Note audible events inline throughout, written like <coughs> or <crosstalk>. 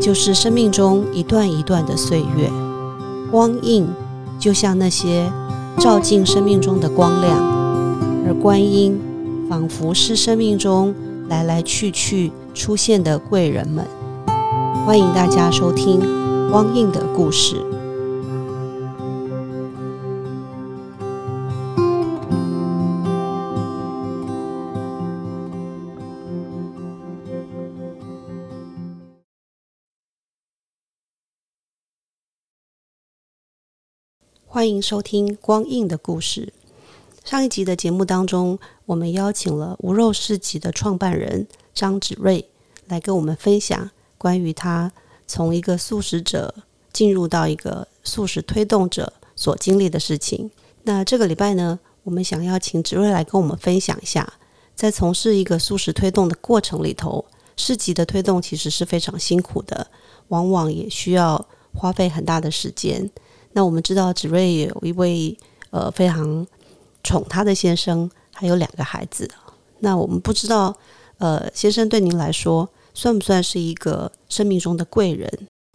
就是生命中一段一段的岁月，光印就像那些照进生命中的光亮，而观音仿佛是生命中来来去去出现的贵人们。欢迎大家收听光印的故事。欢迎收听光印的故事。上一集的节目当中，我们邀请了无肉市集的创办人张子睿来跟我们分享关于他从一个素食者进入到一个素食推动者所经历的事情。那这个礼拜呢，我们想邀请子睿来跟我们分享一下，在从事一个素食推动的过程里头，市集的推动其实是非常辛苦的，往往也需要花费很大的时间。那我们知道，子睿有一位呃非常宠她的先生，还有两个孩子。那我们不知道，呃，先生对您来说算不算是一个生命中的贵人？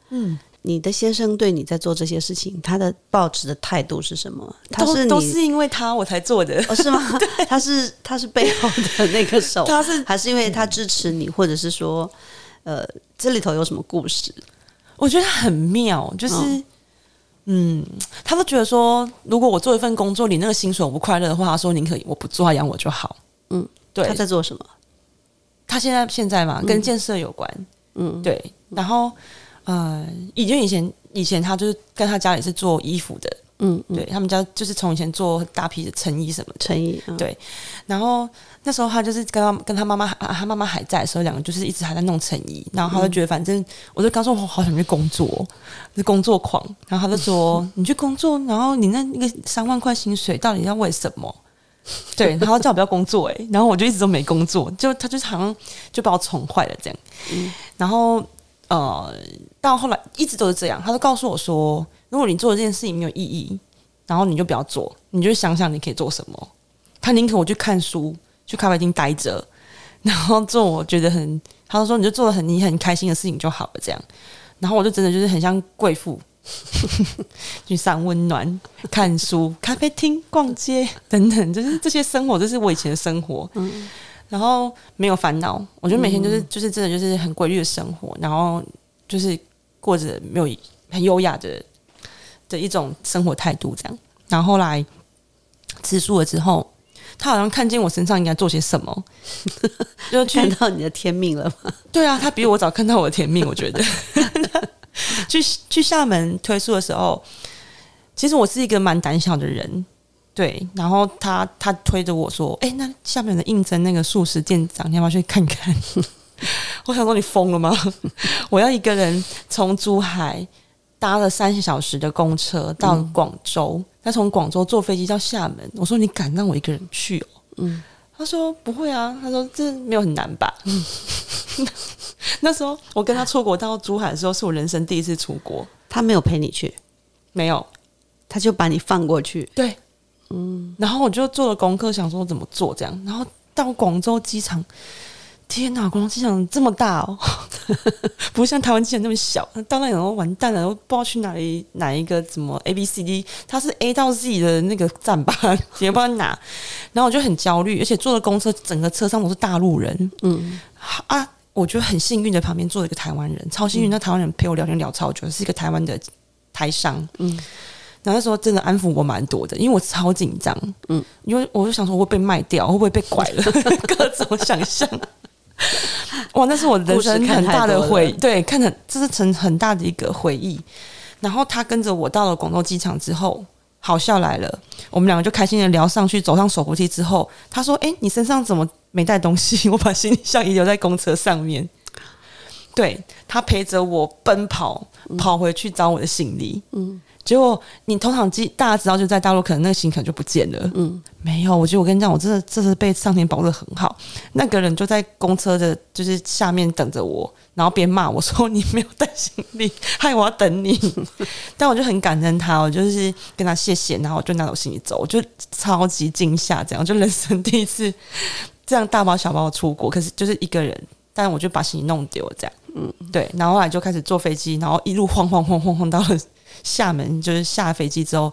嗯，你的先生对你在做这些事情，他的抱持的态度是什么？他是都是因为他我才做的，哦，是吗？<laughs> 他是他是背后的那个手，<laughs> 他是还是因为他支持你，或者是说，呃，这里头有什么故事？我觉得很妙，就是。嗯，他都觉得说，如果我做一份工作，你那个薪水我不快乐的话，他说宁可我不做，他养我就好。嗯，对。他在做什么？他现在现在嘛，跟建设有关。嗯，对。然后，呃，以前以前以前他就是跟他家里是做衣服的。嗯，对他们家就是从以前做大批的成衣什么成衣。对，然后。那时候他就是跟他跟他妈妈，他妈妈还在的时候，两个就是一直还在弄成衣。然后他就觉得，反正我就刚说，我好想去工作，是工作狂。然后他就说：“你去工作，然后你那那个三万块薪水到底要为什么？”对，然后叫我不要工作，哎，然后我就一直都没工作，就他就好像就把我宠坏了这样。然后呃，到后来一直都是这样，他都告诉我说：“如果你做这件事情没有意义，然后你就不要做，你就想想你可以做什么。”他宁可我去看书。去咖啡厅待着，然后做我觉得很，他说你就做的很你很开心的事情就好了，这样。然后我就真的就是很像贵妇，<laughs> 去散温暖、看书、咖啡厅、逛街等等，就是这些生活，这是我以前的生活。嗯。然后没有烦恼，我觉得每天就是就是真的就是很规律的生活，然后就是过着没有很优雅的的一种生活态度，这样。然后后来吃素了之后。他好像看见我身上应该做些什么，<laughs> 就看到你的天命了吗？对啊，他比我早看到我的天命，我觉得。<laughs> 去去厦门推出的时候，其实我是一个蛮胆小的人，对。然后他他推着我说：“哎，那厦门的应征那个素食店长，你要不要去看看？” <laughs> 我想说：“你疯了吗？<laughs> 我要一个人从珠海搭了三小时的公车到广州。”他从广州坐飞机到厦门，我说你敢让我一个人去哦？嗯，他说不会啊，他说这没有很难吧？<laughs> 那时候我跟他出国到珠海的时候，是我人生第一次出国。他没有陪你去，没有，他就把你放过去。对，嗯，然后我就做了功课，想说怎么做这样，然后到广州机场。天哪，广州机场这么大哦，<laughs> 不像台湾机场那么小。到那以后完蛋了，我不知道去哪里哪一个什么 A B C D，它是 A 到 Z 的那个站吧，<laughs> 也不知道哪。然后我就很焦虑，而且坐的公车整个车上都是大陆人。嗯啊，我觉得很幸运的，旁边坐了一个台湾人，超幸运。那台湾人陪我聊天聊超久，是一个台湾的台商。嗯，然后那时候真的安抚我蛮多的，因为我超紧张。嗯，因为我就想说，会被卖掉，会不会被拐了？<laughs> 各种想象。哇，那是我人生很大的回，对，看着这是成很大的一个回忆。然后他跟着我到了广州机场之后，好笑来了，我们两个就开心的聊上去，走上手扶梯之后，他说：“哎，你身上怎么没带东西？我把行李箱遗留在公车上面。”对他陪着我奔跑，跑回去找我的行李。嗯。结果你通常机大家知道就在大陆，可能那个行可能就不见了。嗯，没有，我觉得我跟你讲，我真的这是被上天保护的很好。那个人就在公车的，就是下面等着我，然后边骂我说：“你没有带行李，<laughs> 害我要等你。<laughs> ”但我就很感恩他，我就是跟他谢谢，然后我就拿走行李走，我就超级惊吓，这样就人生第一次这样大包小包出国，可是就是一个人，但我就把行李弄丢，这样。嗯，对，然后后来就开始坐飞机，然后一路晃晃晃晃晃到了厦门，就是下飞机之后，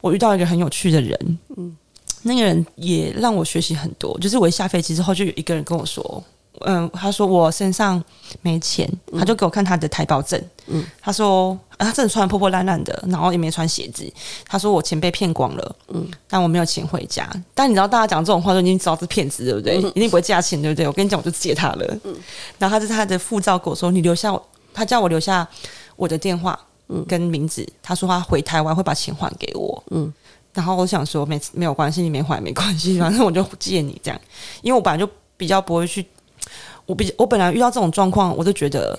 我遇到一个很有趣的人，嗯，那个人也让我学习很多。就是我一下飞机之后，就有一个人跟我说，嗯，他说我身上没钱，他就给我看他的台胞证，嗯，他说啊，他真的穿的破破烂烂的，然后也没穿鞋子，他说我钱被骗光了，嗯，但我没有钱回家。但你知道，大家讲这种话都已经知道是骗子，对不对？一定不会借钱，对不对？我跟你讲，我就借他了，嗯，然后他是他的护照跟我说，你留下，他叫我留下我的电话。跟名字，他说他回台湾会把钱还给我。嗯，然后我想说没没有关系，你没还没关系，反正我就借你这样。因为我本来就比较不会去，我比我本来遇到这种状况，我就觉得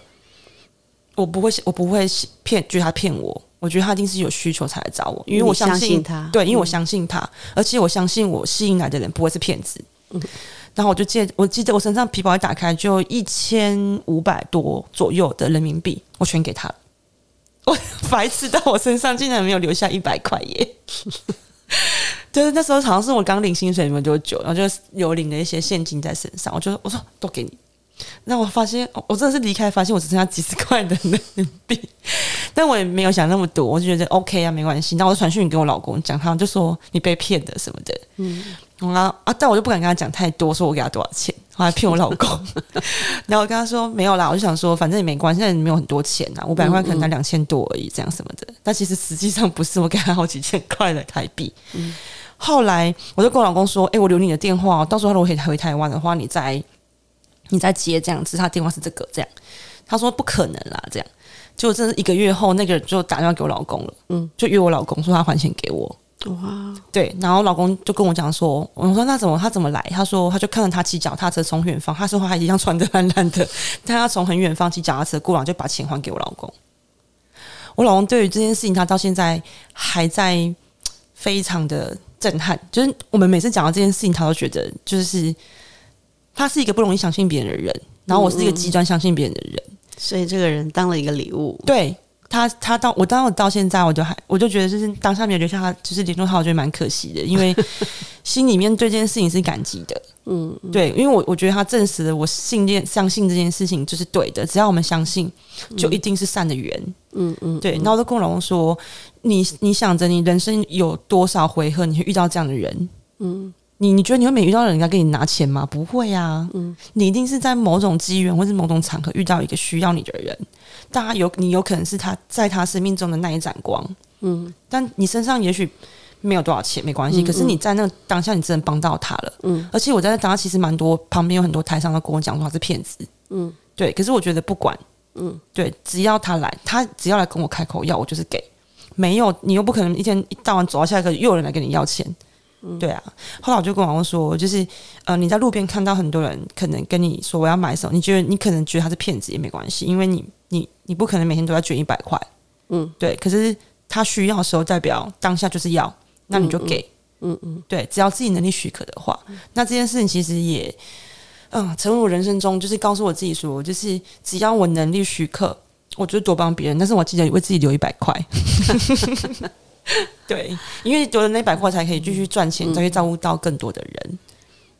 我不会我不会骗，觉得他骗我。我觉得他一定是有需求才来找我，因为我相信他，对，因为我相信他，而且我相信我吸引来的人不会是骗子。嗯，然后我就借，我记得我身上皮包一打开就一千五百多左右的人民币，我全给他了。<laughs> 我白痴到我身上竟然没有留下一百块耶！<laughs> 就是那时候好像是我刚领薪水没多久，然后就有领了一些现金在身上，我就我说都给你。那我发现我真的是离开，发现我只剩下几十块的人民币，但我也没有想那么多，我就觉得 OK 啊，没关系。那我就传讯给我老公讲，他就说你被骗的什么的，嗯。啊啊！但我就不敢跟他讲太多，说我给他多少钱，我还骗我老公。<laughs> 然后我跟他说没有啦，我就想说反正也没关系，现在没有很多钱呐，五百块可能才两千多而已，这样什么的。但其实实际上不是，我给他好几千块的台币。后来我就跟我老公说：“哎，我留你的电话，到时候如果回回台湾的话，你再你在接这样子。”他电话是这个，这样。他说不可能啦，这样。就真是一个月后，那个人就打电话给我老公了，嗯，就约我老公说他还钱给我。哇，对，然后老公就跟我讲说，我说那怎么他怎么来？他说他就看到他骑脚踏车从远方，他说他一样穿的烂烂的，<laughs> 但他从很远方骑脚踏车过来，就把钱还给我老公。我老公对于这件事情，他到现在还在非常的震撼。就是我们每次讲到这件事情，他都觉得就是他是一个不容易相信别人的人，然后我是一个极端相信别人的人，所以这个人当了一个礼物，对。他他到我当我到现在我就还我就觉得就是当下没有留下他就是联络他我觉得蛮可惜的，因为 <laughs> 心里面对这件事情是感激的，嗯，对，因为我我觉得他证实了我信念相信这件事情就是对的，只要我们相信，就一定是善的缘，嗯嗯，对。然后我就跟我老公说，你你想着你人生有多少回合你会遇到这样的人，嗯。你你觉得你会每遇到人家给你拿钱吗？不会啊，嗯，你一定是在某种机缘或是某种场合遇到一个需要你的人，大家有你有可能是他在他生命中的那一盏光，嗯，但你身上也许没有多少钱，没关系，可是你在那当下你真的帮到他了，嗯，而且我在那当下其实蛮多旁边有很多台上都跟我讲说他是骗子，嗯，对，可是我觉得不管，嗯，对，只要他来，他只要来跟我开口要，我就是给，没有你又不可能一天一到晚走到下一个又有人来跟你要钱。对啊，后来我就跟王公说，就是呃，你在路边看到很多人可能跟你说我要买什么，你觉得你可能觉得他是骗子也没关系，因为你你你不可能每天都要捐一百块，嗯，对。可是他需要的时候，代表当下就是要，那你就给，嗯嗯，对，只要自己能力许可的话，那这件事情其实也，嗯，成为我人生中就是告诉我自己说，就是只要我能力许可，我就多帮别人，但是我记得为自己留一百块。<laughs> 对，因为有了那百块，才可以继续赚钱，才可以照顾到更多的人。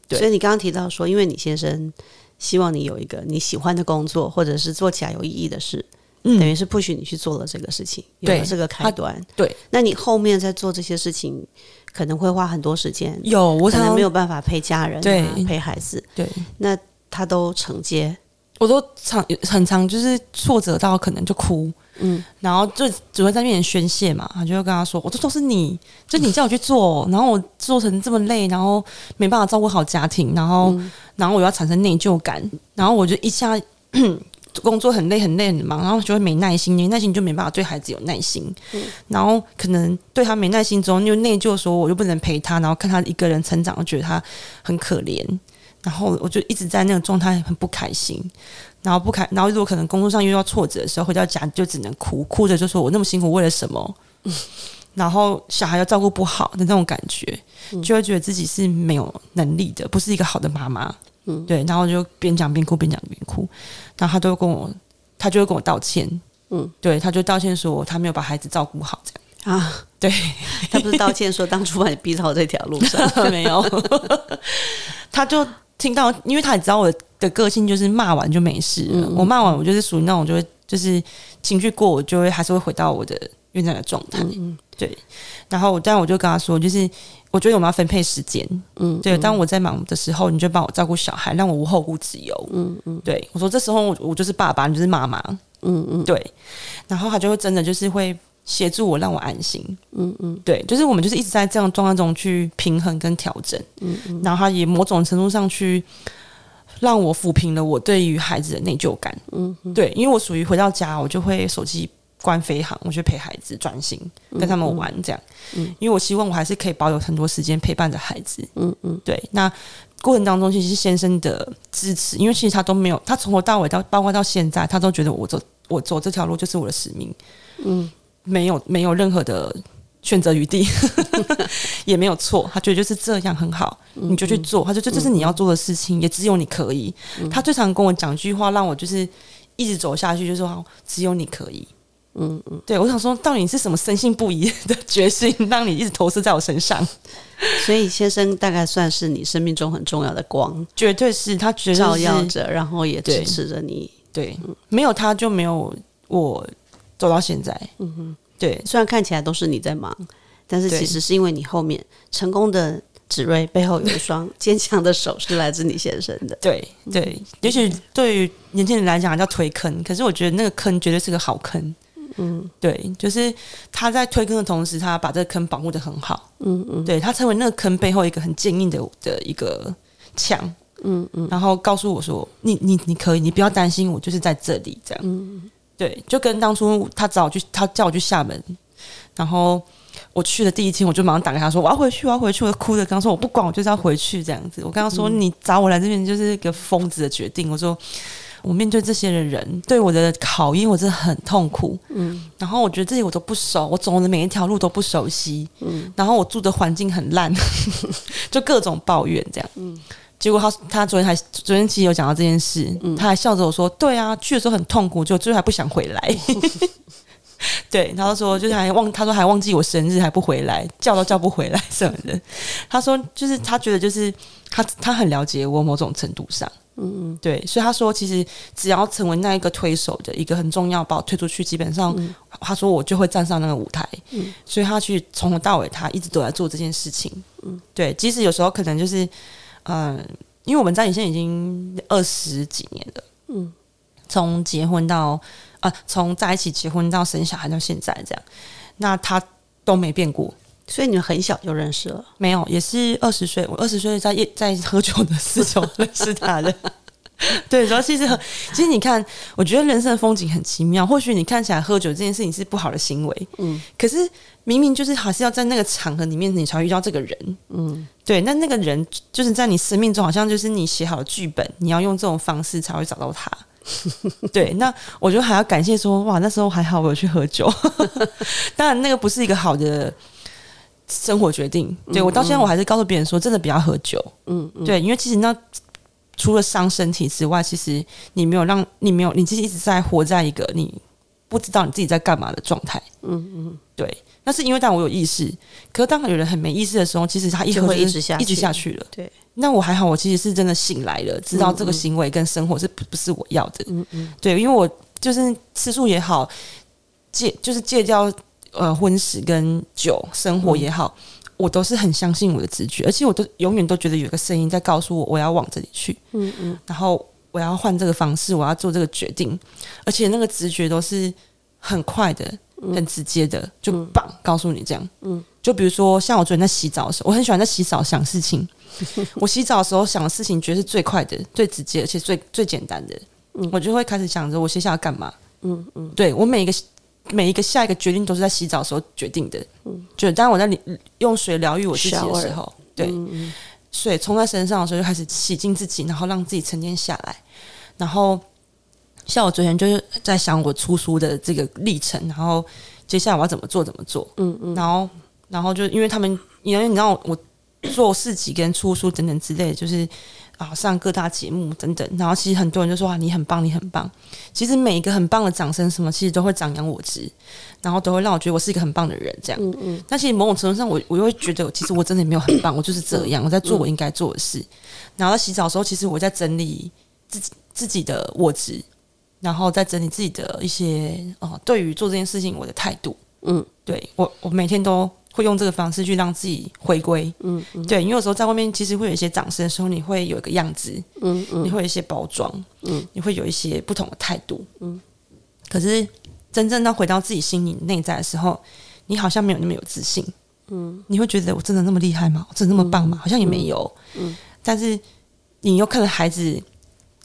对，所以你刚刚提到说，因为你先生希望你有一个你喜欢的工作，或者是做起来有意义的事，等于是不许你去做了这个事情，有了这个开端。对，那你后面在做这些事情，可能会花很多时间。有，我可能没有办法陪家人，对，陪孩子。对，那他都承接，我都常很常就是挫折到可能就哭。嗯，然后就只会在面前宣泄嘛，他就会跟他说：“我这都是你，就你叫我去做，<laughs> 然后我做成这么累，然后没办法照顾好家庭，然后，然后我要产生内疚感，然后我就一下 <coughs> 工作很累很累很忙，然后就会没耐心，没耐心就没办法对孩子有耐心，然后可能对他没耐心之后又内疚，说我又不能陪他，然后看他一个人成长，觉得他很可怜，然后我就一直在那个状态很不开心。”然后不开，然后如果可能工作上遇到挫折的时候，回到家就只能哭，哭着就说：“我那么辛苦为了什么？” <laughs> 然后小孩又照顾不好的那种感觉，就会觉得自己是没有能力的，不是一个好的妈妈。嗯，对，然后就边讲边哭，边讲边哭。然后他都跟我，他就会跟我道歉。嗯，对，他就道歉说他没有把孩子照顾好，这样啊。对他不是道歉说当初把你逼到这条路上 <laughs> 没有，<laughs> 他就听到，因为他也知道我的。个性就是骂完就没事了。我骂完，我就是属于那种就会就是情绪过，我就会还是会回到我的原来的状态。对，然后但我就跟他说，就是我觉得我们要分配时间。嗯，对，当我在忙的时候，你就帮我照顾小孩，让我无后顾之忧。嗯嗯，对我说这时候我我就是爸爸，你就是妈妈。嗯嗯，对，然后他就会真的就是会协助我，让我安心。嗯嗯，对，就是我们就是一直在这样状态中去平衡跟调整。嗯嗯，然后他也某种程度上去。让我抚平了我对于孩子的内疚感。嗯，对，因为我属于回到家，我就会手机关飞行，我去陪孩子专心跟他们玩这样。嗯，因为我希望我还是可以保有很多时间陪伴着孩子。嗯嗯，对。那过程当中，其实先生的支持，因为其实他都没有，他从头到尾到包括到现在，他都觉得我走我走这条路就是我的使命。嗯，没有没有任何的。选择余地 <laughs> 也没有错，他觉得就是这样很好，你就去做。他说这这是你要做的事情，也只有你可以。他最常跟我讲一句话，让我就是一直走下去，就是说只有你可以。嗯嗯，对我想说，到底是什么深信不疑的决心，让你一直投射在我身上？所以先生大概算是你生命中很重要的光，绝对是他照耀着，然后也支持着你。对，没有他就没有我走到现在。嗯哼。对，虽然看起来都是你在忙，但是其实是因为你后面成功的指锐背后有一双坚强的手，是来自你先生的。对 <laughs> 对，也许对于年轻人来讲叫推坑，可是我觉得那个坑绝对是个好坑。嗯，对，就是他在推坑的同时，他把这个坑保护的很好。嗯嗯，对他成为那个坑背后一个很坚硬的的一个墙。嗯嗯，然后告诉我说：“你你你可以，你不要担心，我就是在这里。”这样。嗯。对，就跟当初他找我去，他叫我去厦门，然后我去的第一天，我就马上打给他说我要回去，我要回去，我哭着刚说我不管，我就是要回去这样子。我跟他说你找我来这边就是一个疯子的决定。我说我面对这些的人对我的考验，我真的很痛苦。嗯，然后我觉得这些我都不熟，我走的每一条路都不熟悉。嗯，然后我住的环境很烂，<laughs> 就各种抱怨这样。嗯。结果他他昨天还昨天其实有讲到这件事，他还笑着我说：“对啊，去的时候很痛苦，就最后还不想回来。<laughs> ”对，然后说就是还忘，他说还忘记我生日还不回来，叫都叫不回来什么的。他说就是他觉得就是他他很了解我某种程度上，嗯嗯，对，所以他说其实只要成为那一个推手的一个很重要，把我推出去，基本上他说我就会站上那个舞台。嗯，所以他去从头到尾他一直都在做这件事情。嗯，对，即使有时候可能就是。嗯，因为我们在你现在已经二十几年了，嗯，从结婚到啊，从在一起结婚到生小孩到现在这样，那他都没变过，所以你们很小就认识了？没有，也是二十岁，我二十岁在夜在喝酒的时候认识他的。<laughs> 对，主要其实 <laughs> 其实你看，我觉得人生的风景很奇妙。或许你看起来喝酒这件事情是不好的行为，嗯，可是明明就是还是要在那个场合里面，你才遇到这个人，嗯，对。那那个人就是在你生命中，好像就是你写好的剧本，你要用这种方式才会找到他。<laughs> 对，那我觉得还要感谢说，哇，那时候还好我有去喝酒。当然，那个不是一个好的生活决定。对我到现在我还是告诉别人说，真的不要喝酒。嗯，对，因为其实那。除了伤身体之外，其实你没有让你没有，你其实一直在活在一个你不知道你自己在干嘛的状态。嗯嗯，对。那是因为当我有意识，可是当有人很没意识的时候，其实他一会一直下一直下去了。对。那我还好，我其实是真的醒来了，知道这个行为跟生活是不不是我要的。嗯嗯。对，因为我就是吃素也好，戒就是戒掉呃荤食跟酒生活也好。我都是很相信我的直觉，而且我都永远都觉得有个声音在告诉我我要往这里去，嗯嗯，然后我要换这个方式，我要做这个决定，而且那个直觉都是很快的、很直接的，就棒告诉你这样，嗯，就比如说像我昨天在洗澡的时候，我很喜欢在洗澡想事情，<laughs> 我洗澡的时候想的事情，觉得是最快的、最直接，而且最最简单的，嗯，我就会开始想着我接下来要干嘛，嗯嗯，对我每一个。每一个下一个决定都是在洗澡的时候决定的，嗯，就当我在用水疗愈我自己的时候，对，水冲在身上的时候就开始洗净自己，然后让自己沉淀下来。然后像我昨天就是在想我出书的这个历程，然后接下来我要怎么做怎么做，嗯嗯，然后然后就因为他们，因为你知道我做四级跟出书等等之类，就是。啊，上各大节目等等，然后其实很多人就说啊，你很棒，你很棒。其实每一个很棒的掌声，什么其实都会张扬我值，然后都会让我觉得我是一个很棒的人。这样，嗯嗯。但其实某种程度上，我我又会觉得，其实我真的没有很棒，我就是这样，我在做我应该做的事。然后在洗澡的时候，其实我在整理。自己自己的我值，然后再整理自己的一些哦，对于做这件事情我的态度。嗯，对我我每天都会用这个方式去让自己回归。嗯嗯。对，因为有时候在外面其实会有一些掌声的时候，你会有一个样子，嗯嗯。你会有一些包装，嗯，你会有一些不同的态度，嗯。可是真正到回到自己心里内在的时候，你好像没有那么有自信，嗯，你会觉得我真的那么厉害吗？我真的那么棒吗？好像也没有，嗯。但是你又看着孩子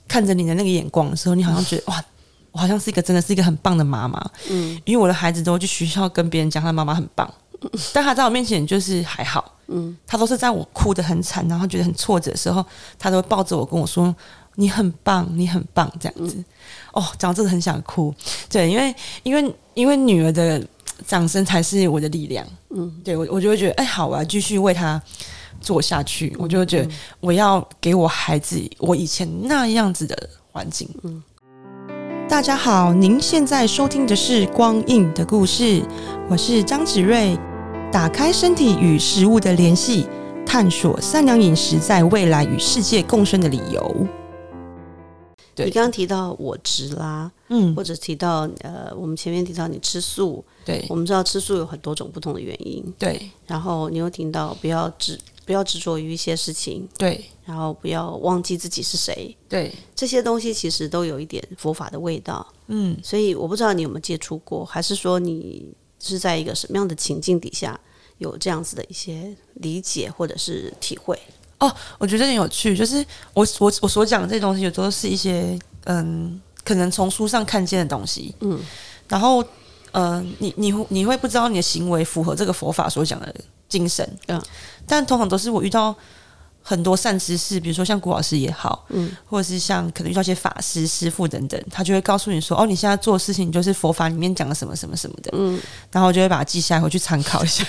看着你的那个眼光的时候，你好像觉得哇，我好像是一个真的是一个很棒的妈妈，嗯。因为我的孩子都会去学校跟别人讲他妈妈很棒，但他在我面前就是还好，嗯他都是在我哭得很惨，然后觉得很挫折的时候，他都会抱着我跟我说：“你很棒，你很棒。”这样子。哦，讲到这个很想哭。对，因为因为因为女儿的掌声才是我的力量。嗯，对我我就会觉得，哎，好，我要继续为他做下去。我就会觉得，我要给我孩子我以前那样子的环境。嗯。大家好，您现在收听的是《光印的故事》，我是张子睿。打开身体与食物的联系，探索善良饮食在未来与世界共生的理由。对。你刚刚提到我执啦，嗯，或者提到呃，我们前面提到你吃素，对。我们知道吃素有很多种不同的原因，对。然后你又听到不要执不要执着于一些事情，对。然后不要忘记自己是谁，对，这些东西其实都有一点佛法的味道。嗯，所以我不知道你有没有接触过，还是说你是在一个什么样的情境底下有这样子的一些理解或者是体会？哦我觉得很有趣，就是我我我所讲的这些东西，有时候是一些嗯，可能从书上看见的东西，嗯，然后呃，你你会你会不知道你的行为符合这个佛法所讲的精神，嗯，但通常都是我遇到很多善知识，比如说像古老师也好，嗯，或者是像可能遇到一些法师、师傅等等，他就会告诉你说，哦，你现在做的事情就是佛法里面讲的什么什么什么的，嗯，然后我就会把它记下来，回去参考一下，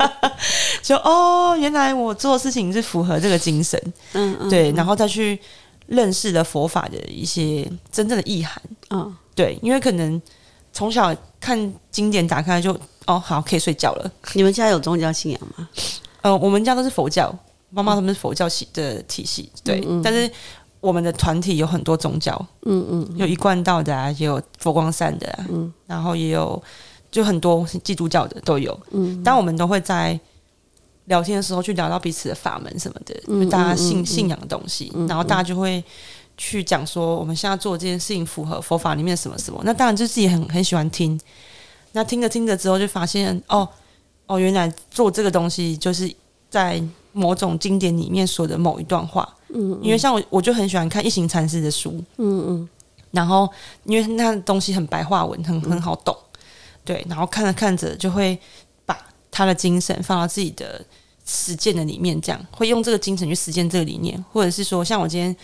<laughs> 就哦，原来我做的事情是符合这个精神，嗯嗯，对，然后再去认识了佛法的一些真正的意涵，嗯。对，因为可能从小看经典打开就哦好可以睡觉了，你们家有宗教信仰吗？呃，我们家都是佛教，妈妈他们是佛教系的体系，对，嗯。嗯但是我们的团体有很多宗教，嗯嗯有一贯道的啊，也有佛光山的啊，嗯。然后也有就很多基督教的都有，嗯，但我们都会在聊天的时候去聊到彼此的法门什么的，嗯就大家信信仰的东西，嗯然后大家就会去讲说我们现在做的这件事情符合佛法里面什么什么。那当然就自己很很喜欢听，那听着听着之后就发现哦哦，原来做这个东西就是在某种经典里面说的某一段话。嗯因为像我我就很喜欢看一行禅师的书，嗯嗯。然后因为那东西很白话文，很很好懂，对，然后看着看着就会把他的精神放到自己的实践的里面，这样会用这个精神去实践这个理念，或者是说，像我今天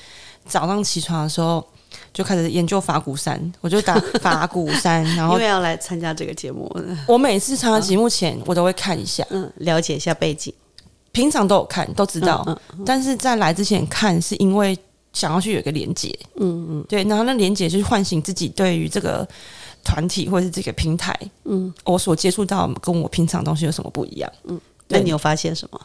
早上起床的时候就开始研究法鼓山，<laughs> 我就打法鼓山，<laughs> 然后因为要来参加这个节目，我每次参加节目前我都会看一下，嗯，了解一下背景，平常都有看，都知道，嗯但是在来之前看是因为想要去有一个连接，嗯嗯。对，然后那连接就是唤醒自己对于这个团体或者是这个平台，嗯，我所接触到跟我平常东西有什么不一样？嗯。那你有发现什么？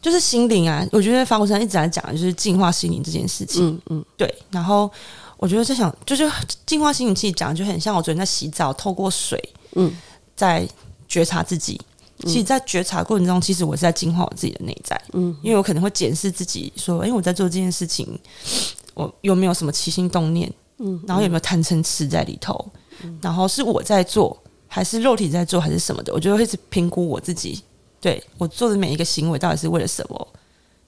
就是心灵啊，我觉得法国山一直在讲的就是净化心灵这件事情。嗯嗯。对，然后我觉得在想，就是净化心灵，其实讲的就很像我昨天在洗澡，透过水嗯。在觉察自己。其实，在觉察过程中，其实我是在净化我自己的内在，嗯因为我可能会检视自己，说，哎、我在做这件事情，我有没有什么起心动念？嗯，然后有没有贪嗔痴在里头？然后是我在做，还是肉体在做，还是什么的？我就会一直评估我自己，对我做的每一个行为到底是为了什么？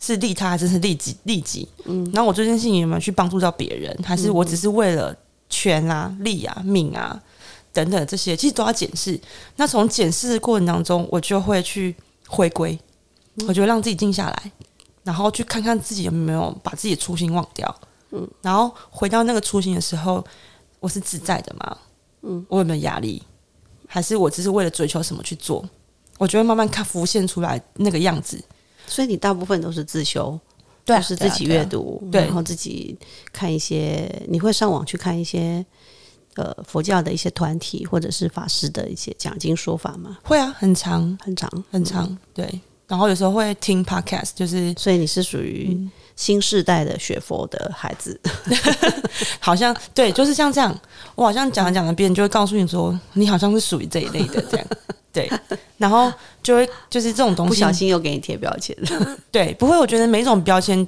是利他还是是利己？利己？嗯，然后我做这件事情有没有去帮助到别人？还是我只是为了权啊、利啊、命啊等等这些，其实都要检视。那从检视的过程当中，我就会去回归，我就会让自己静下来，然后去看看自己有没有把自己的初心忘掉。嗯，然后回到那个初心的时候，我是自在的吗？嗯，我有没有压力？还是我只是为了追求什么去做？我就会慢慢看浮现出来那个样子。所以你大部分都是自修，对啊就是自己对啊对啊阅读，对然后自己看一些，你会上网去看一些呃佛教的一些团体或者是法师的一些讲经说法吗？会啊，很长很长，很长，对，然后有时候会听 podcast，就是所以你是属于新时代的学佛的孩子，<laughs> 好像对，就是像这样，我好像讲着讲着，别人就会告诉你说，你好像是属于这一类的这样，<laughs> 对，然后就会就是这种东西，不小心又给你贴标签。了，对，不会，我觉得每种标签，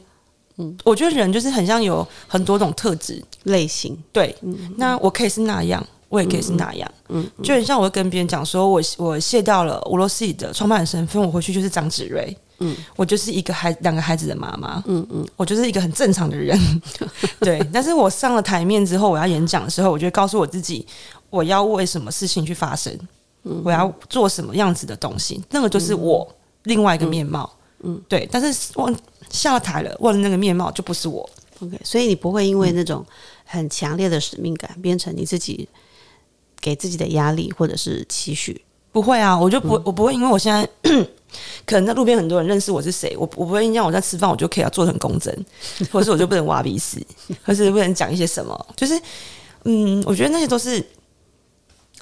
嗯，我觉得人就是很像有很多种特质类型，对，那我可以是那样。我也可以是那样，嗯，就很像我会跟别人讲说，我我卸掉了俄罗斯的创办人身份，我回去就是张子睿，嗯，我就是一个孩两个孩子的妈妈，嗯嗯，我就是一个很正常的人，<laughs> 对。但是我上了台面之后，我要演讲的时候，我就告诉我自己，我要为什么事情去发生，我要做什么样子的东西，那个就是我另外一个面貌，嗯，对。但是忘下了台了，忘了那个面貌就不是我，OK。所以你不会因为那种很强烈的使命感，变成你自己。给自己的压力或者是期许，不会啊，我就不我不会，因为我现在 <coughs> 可能在路边很多人认识我是谁，我我不会因为我在吃饭，我就可以要做成公正，<laughs> 或者是我就不能挖鼻屎，或是不能讲一些什么，就是嗯，我觉得那些都是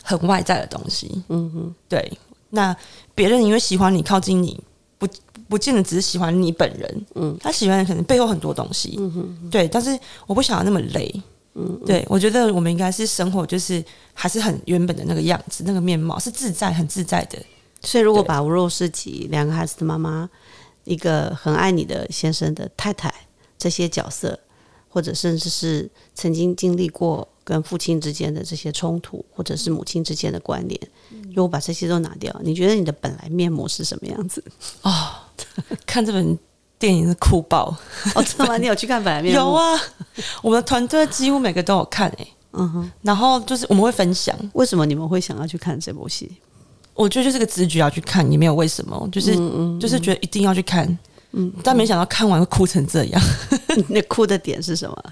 很外在的东西，嗯哼，对。那别人因为喜欢你，靠近你，不不见得只是喜欢你本人，嗯，他喜欢的可能背后很多东西，嗯哼，对。但是我不想要那么累。嗯，对，我觉得我们应该是生活，就是还是很原本的那个样子，那个面貌是自在、很自在的。所以，如果把吴若世吉两个孩子的妈妈，一个很爱你的先生的太太这些角色，或者甚至是曾经经历过跟父亲之间的这些冲突，或者是母亲之间的关联，如果把这些都拿掉，你觉得你的本来面目是什么样子？哦，<laughs> 看这本。电影是酷爆哦，真的吗？你有去看本来面目 <laughs> 有啊，我们的团队几乎每个都有看诶。嗯哼，然后就是我们会分享，为什么你们会想要去看这部戏？我觉得就是个直觉要去看，也没有为什么，就是就是觉得一定要去看。嗯，但没想到看完会哭成这样。<laughs> 那哭的点是什么？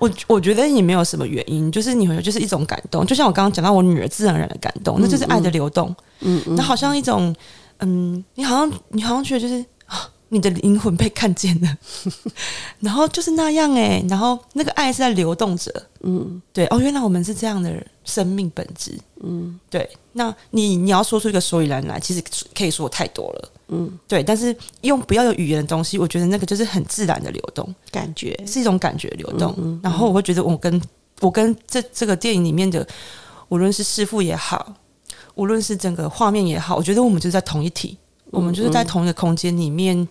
我我觉得也没有什么原因，就是你会就是一种感动，就像我刚刚讲到我女儿自然而然的感动，那就是爱的流动。嗯，那好像一种嗯，你好像你好像觉得就是啊。你的灵魂被看见了，<laughs> 然后就是那样哎，然后那个爱是在流动着，嗯，对哦，原来我们是这样的生命本质，嗯，对，那你你要说出一个所以然来，其实可以说太多了，嗯，对，但是用不要有语言的东西，我觉得那个就是很自然的流动，感觉是一种感觉流动，然后我会觉得我跟我跟这这个电影里面的，无论是师傅也好，无论是整个画面也好，我觉得我们就在同一体。我们就是在同一个空间里面，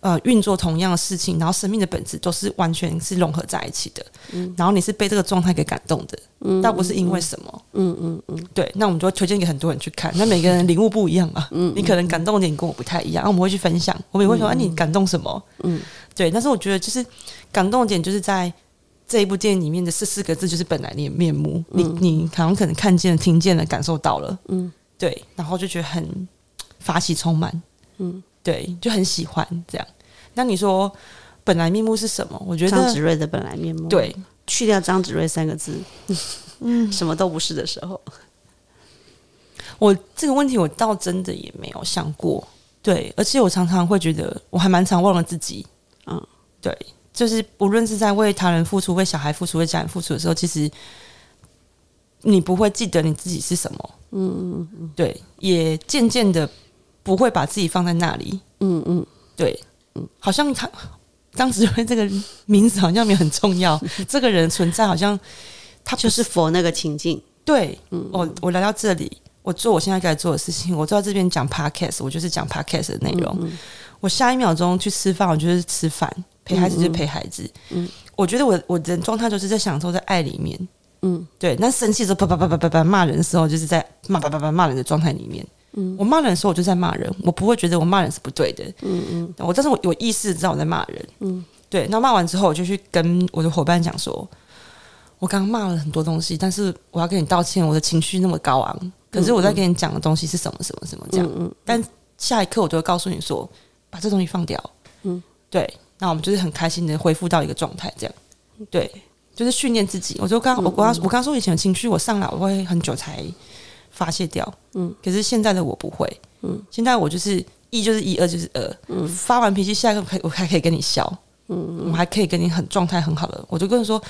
呃，运作同样的事情，然后生命的本质都是完全是融合在一起的。嗯，然后你是被这个状态给感动的，嗯，倒不是因为什么。嗯嗯嗯，对。那我们就会推荐给很多人去看。那每个人领悟不一样嘛。嗯，你可能感动点跟我不太一样，那我们会去分享。我们也会说，哎，你感动什么？嗯，对。但是我觉得，就是感动点，就是在这一部电影里面的四四个字，就是本来你的面目。你你好像可能看见了、听见了、感受到了。嗯，对。然后就觉得很。发喜充满，嗯，对，就很喜欢这样。那你说本来面目是什么？我觉得张子睿的本来面目，对，去掉张子睿三个字，嗯，什么都不是的时候，我这个问题我倒真的也没有想过。对，而且我常常会觉得我还蛮常忘了自己。嗯，对，就是无论是在为他人付出、为小孩付出、为家人付出的时候，其实你不会记得你自己是什么。嗯嗯嗯，对，也渐渐的。不会把自己放在那里，嗯嗯，对，嗯，好像他张子睿这个名字好像没有很重要，<laughs> 这个人存在好像他就是佛那个情境，对，嗯，我我来到这里，我做我现在该做的事情，我坐在这边讲 podcast，我就是讲 podcast 的内容，我下一秒钟去吃饭，我就是吃饭，陪孩子就陪孩子，嗯，我觉得我我的状态就是在享受在爱里面，嗯，对，那生气的时候啪啪啪啪啪啪骂人的时候，就是在骂啪啪啪骂人的状态里面。我骂人的时候，我就在骂人，我不会觉得我骂人是不对的。嗯嗯，我但是我有意识知道我在骂人。嗯，对。那骂完之后，我就去跟我的伙伴讲说，我刚刚骂了很多东西，但是我要跟你道歉，我的情绪那么高昂，可是我在跟你讲的东西是什么什么什么这样。嗯但下一刻我就会告诉你说，把这东西放掉。嗯，对。那我们就是很开心的恢复到一个状态，这样。对，就是训练自己。我就刚我刚我刚说以前的情绪，我上来我会很久才。发泄掉，嗯，可是现在的我不会，嗯，现在我就是一就是一，二就是二，嗯，发完脾气，下一个可我还可以跟你笑，嗯，我还可以跟你很状态很好的，我就跟你说，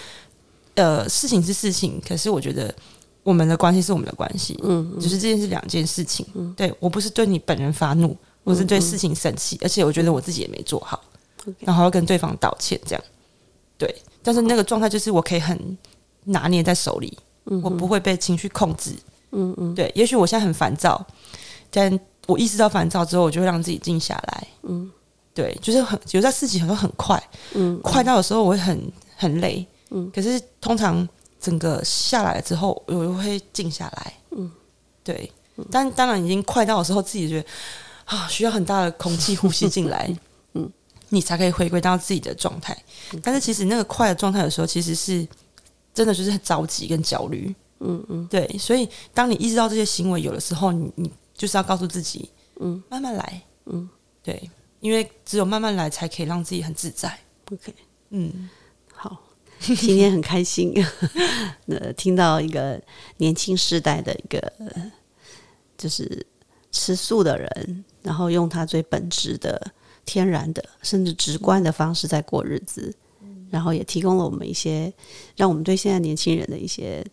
呃，事情是事情，可是我觉得我们的关系是我们的关系，嗯，只是这件事两件事情，嗯，对我不是对你本人发怒，我是对事情生气，而且我觉得我自己也没做好，然后要跟对方道歉，这样。对。但是那个状态就是我可以很拿捏在手里，我不会被情绪控制。嗯嗯，对。也许我现在很烦躁，但我意识到烦躁之后，我就会让自己静下来。嗯，对，就是很有在事情很多很快，嗯，快到的时候我会很很累。嗯，可是通常整个下来了之后，我就会静下来。嗯，对。但当然，已经快到的时候，自己觉得啊，需要很大的空气呼吸进来，<laughs> 嗯，你才可以回归到自己的状态。但是，其实那个快的状态的时候，其实是真的就是很着急跟焦虑。嗯嗯，对。所以，当你意识到这些行为有的时候，你你就是要告诉自己，嗯，慢慢来，嗯，对，因为只有慢慢来，才可以让自己很自在。OK，嗯，好，今天很开心，<laughs> 呃，听到一个年轻世代的一个。就是吃素的人，然后用他最本质的、天然的，甚至直观的方式在过日子，然后也提供了我们一些，让我们对现在年轻人的一些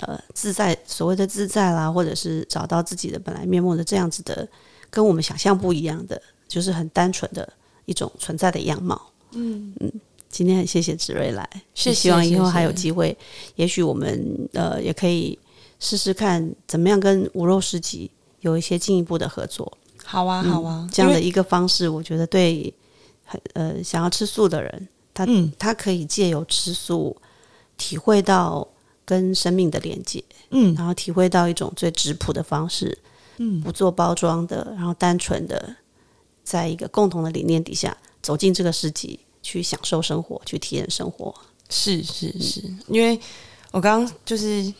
呃自在，所谓的自在啦，或者是找到自己的本来面目的这样子的，跟我们想象不一样的，就是很单纯的一种存在的样貌。嗯嗯，今天很谢谢子睿来，是希望以后还有机会，也许我们呃也可以。试试看怎么样跟无肉市集有一些进一步的合作。好啊，好啊，这样的一个方式，我觉得对呃想要吃素的人，他他可以借由吃素体会到跟生命的连接，嗯，然后体会到一种最质朴的方式，嗯，不做包装的，然后单纯的在一个共同的理念底下走进这个市集，去享受生活，去体验生活。是是是，因为我刚刚就是。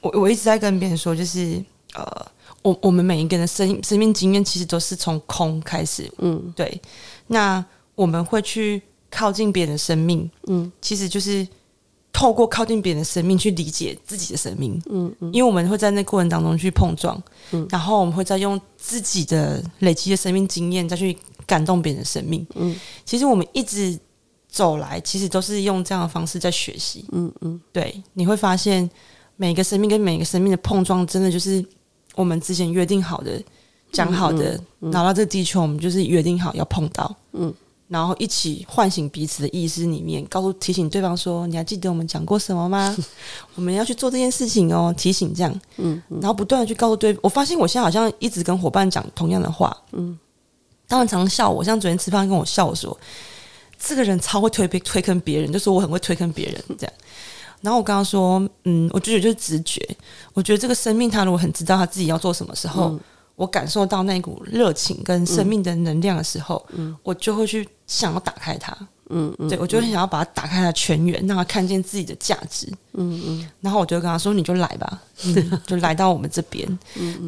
我我一直在跟别人说，就是呃，我我们每一个人的生生命经验，其实都是从空开始，嗯，对。那我们会去靠近别人的生命，嗯，其实就是透过靠近别人的生命去理解自己的生命，嗯嗯，因为我们会在那过程当中去碰撞，嗯，然后我们会再用自己的累积的生命经验再去感动别人的生命，嗯，其实我们一直走来，其实都是用这样的方式在学习，嗯嗯，对，你会发现。每个生命跟每个生命的碰撞，真的就是我们之前约定好的、讲好的，拿到这个地球，我们就是约定好要碰到，嗯，然后一起唤醒彼此的意识里面，告诉提醒对方说：“你还记得我们讲过什么吗？<laughs> 我们要去做这件事情哦。”提醒这样，嗯，然后不断的去告诉对。我发现我现在好像一直跟伙伴讲同样的话，嗯，他们常常笑我，像昨天吃饭跟我笑我说：“这个人超会推推坑别人，就说我很会推坑别人 <laughs> 这样。”然后我刚刚说，嗯，我觉得就是直觉。我觉得这个生命，他如果很知道他自己要做什么时候，我感受到那股热情跟生命的能量的时候，嗯，我就会去想要打开它，嗯嗯，对我就很想要把它打开它全员，让它看见自己的价值，嗯嗯。然后我就跟他说：“你就来吧，<laughs> 就来到我们这边，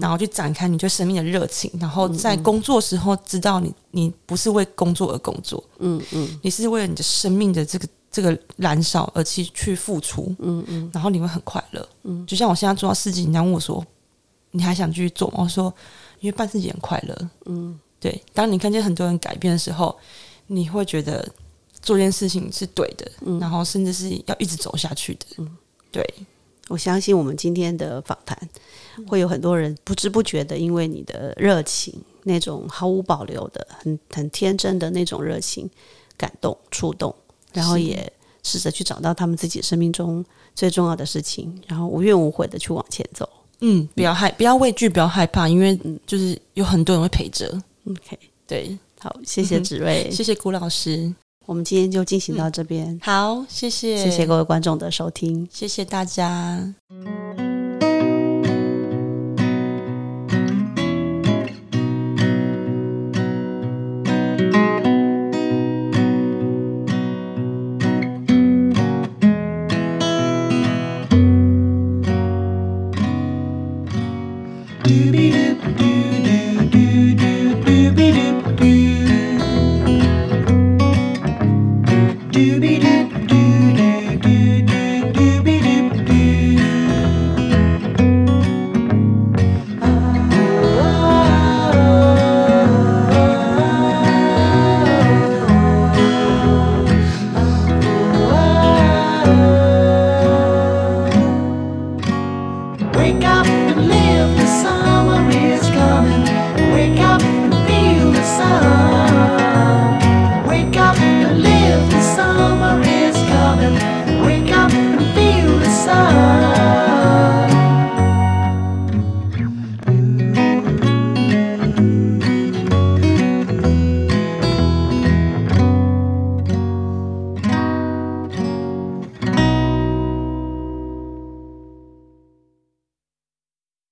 然后去展开你对生命的热情。然后在工作时候，知道你你不是为工作而工作，嗯嗯，你是为了你的生命的这个。”这个燃烧而去去付出，嗯嗯，然后你会很快乐，嗯，就像我现在做到事情，人家问我说：“你还想继续做吗？”我说：“因为办事情很快乐。”嗯，对。当你看见很多人改变的时候，你会觉得做件事情是对的，然后甚至是要一直走下去的。嗯，对。我相信我们今天的访谈会有很多人不知不觉的，因为你的热情，那种毫无保留的、很很天真的那种热情，感动、触动。然后也试着去找到他们自己生命中最重要的事情，然后无怨无悔的去往前走。嗯，不要害，不要畏惧，不要害怕，因为就是有很多人会陪着。OK，对，好，谢谢子睿，谢谢古老师，我们今天就进行到这边。好，谢谢，谢谢各位观众的收听，谢谢大家。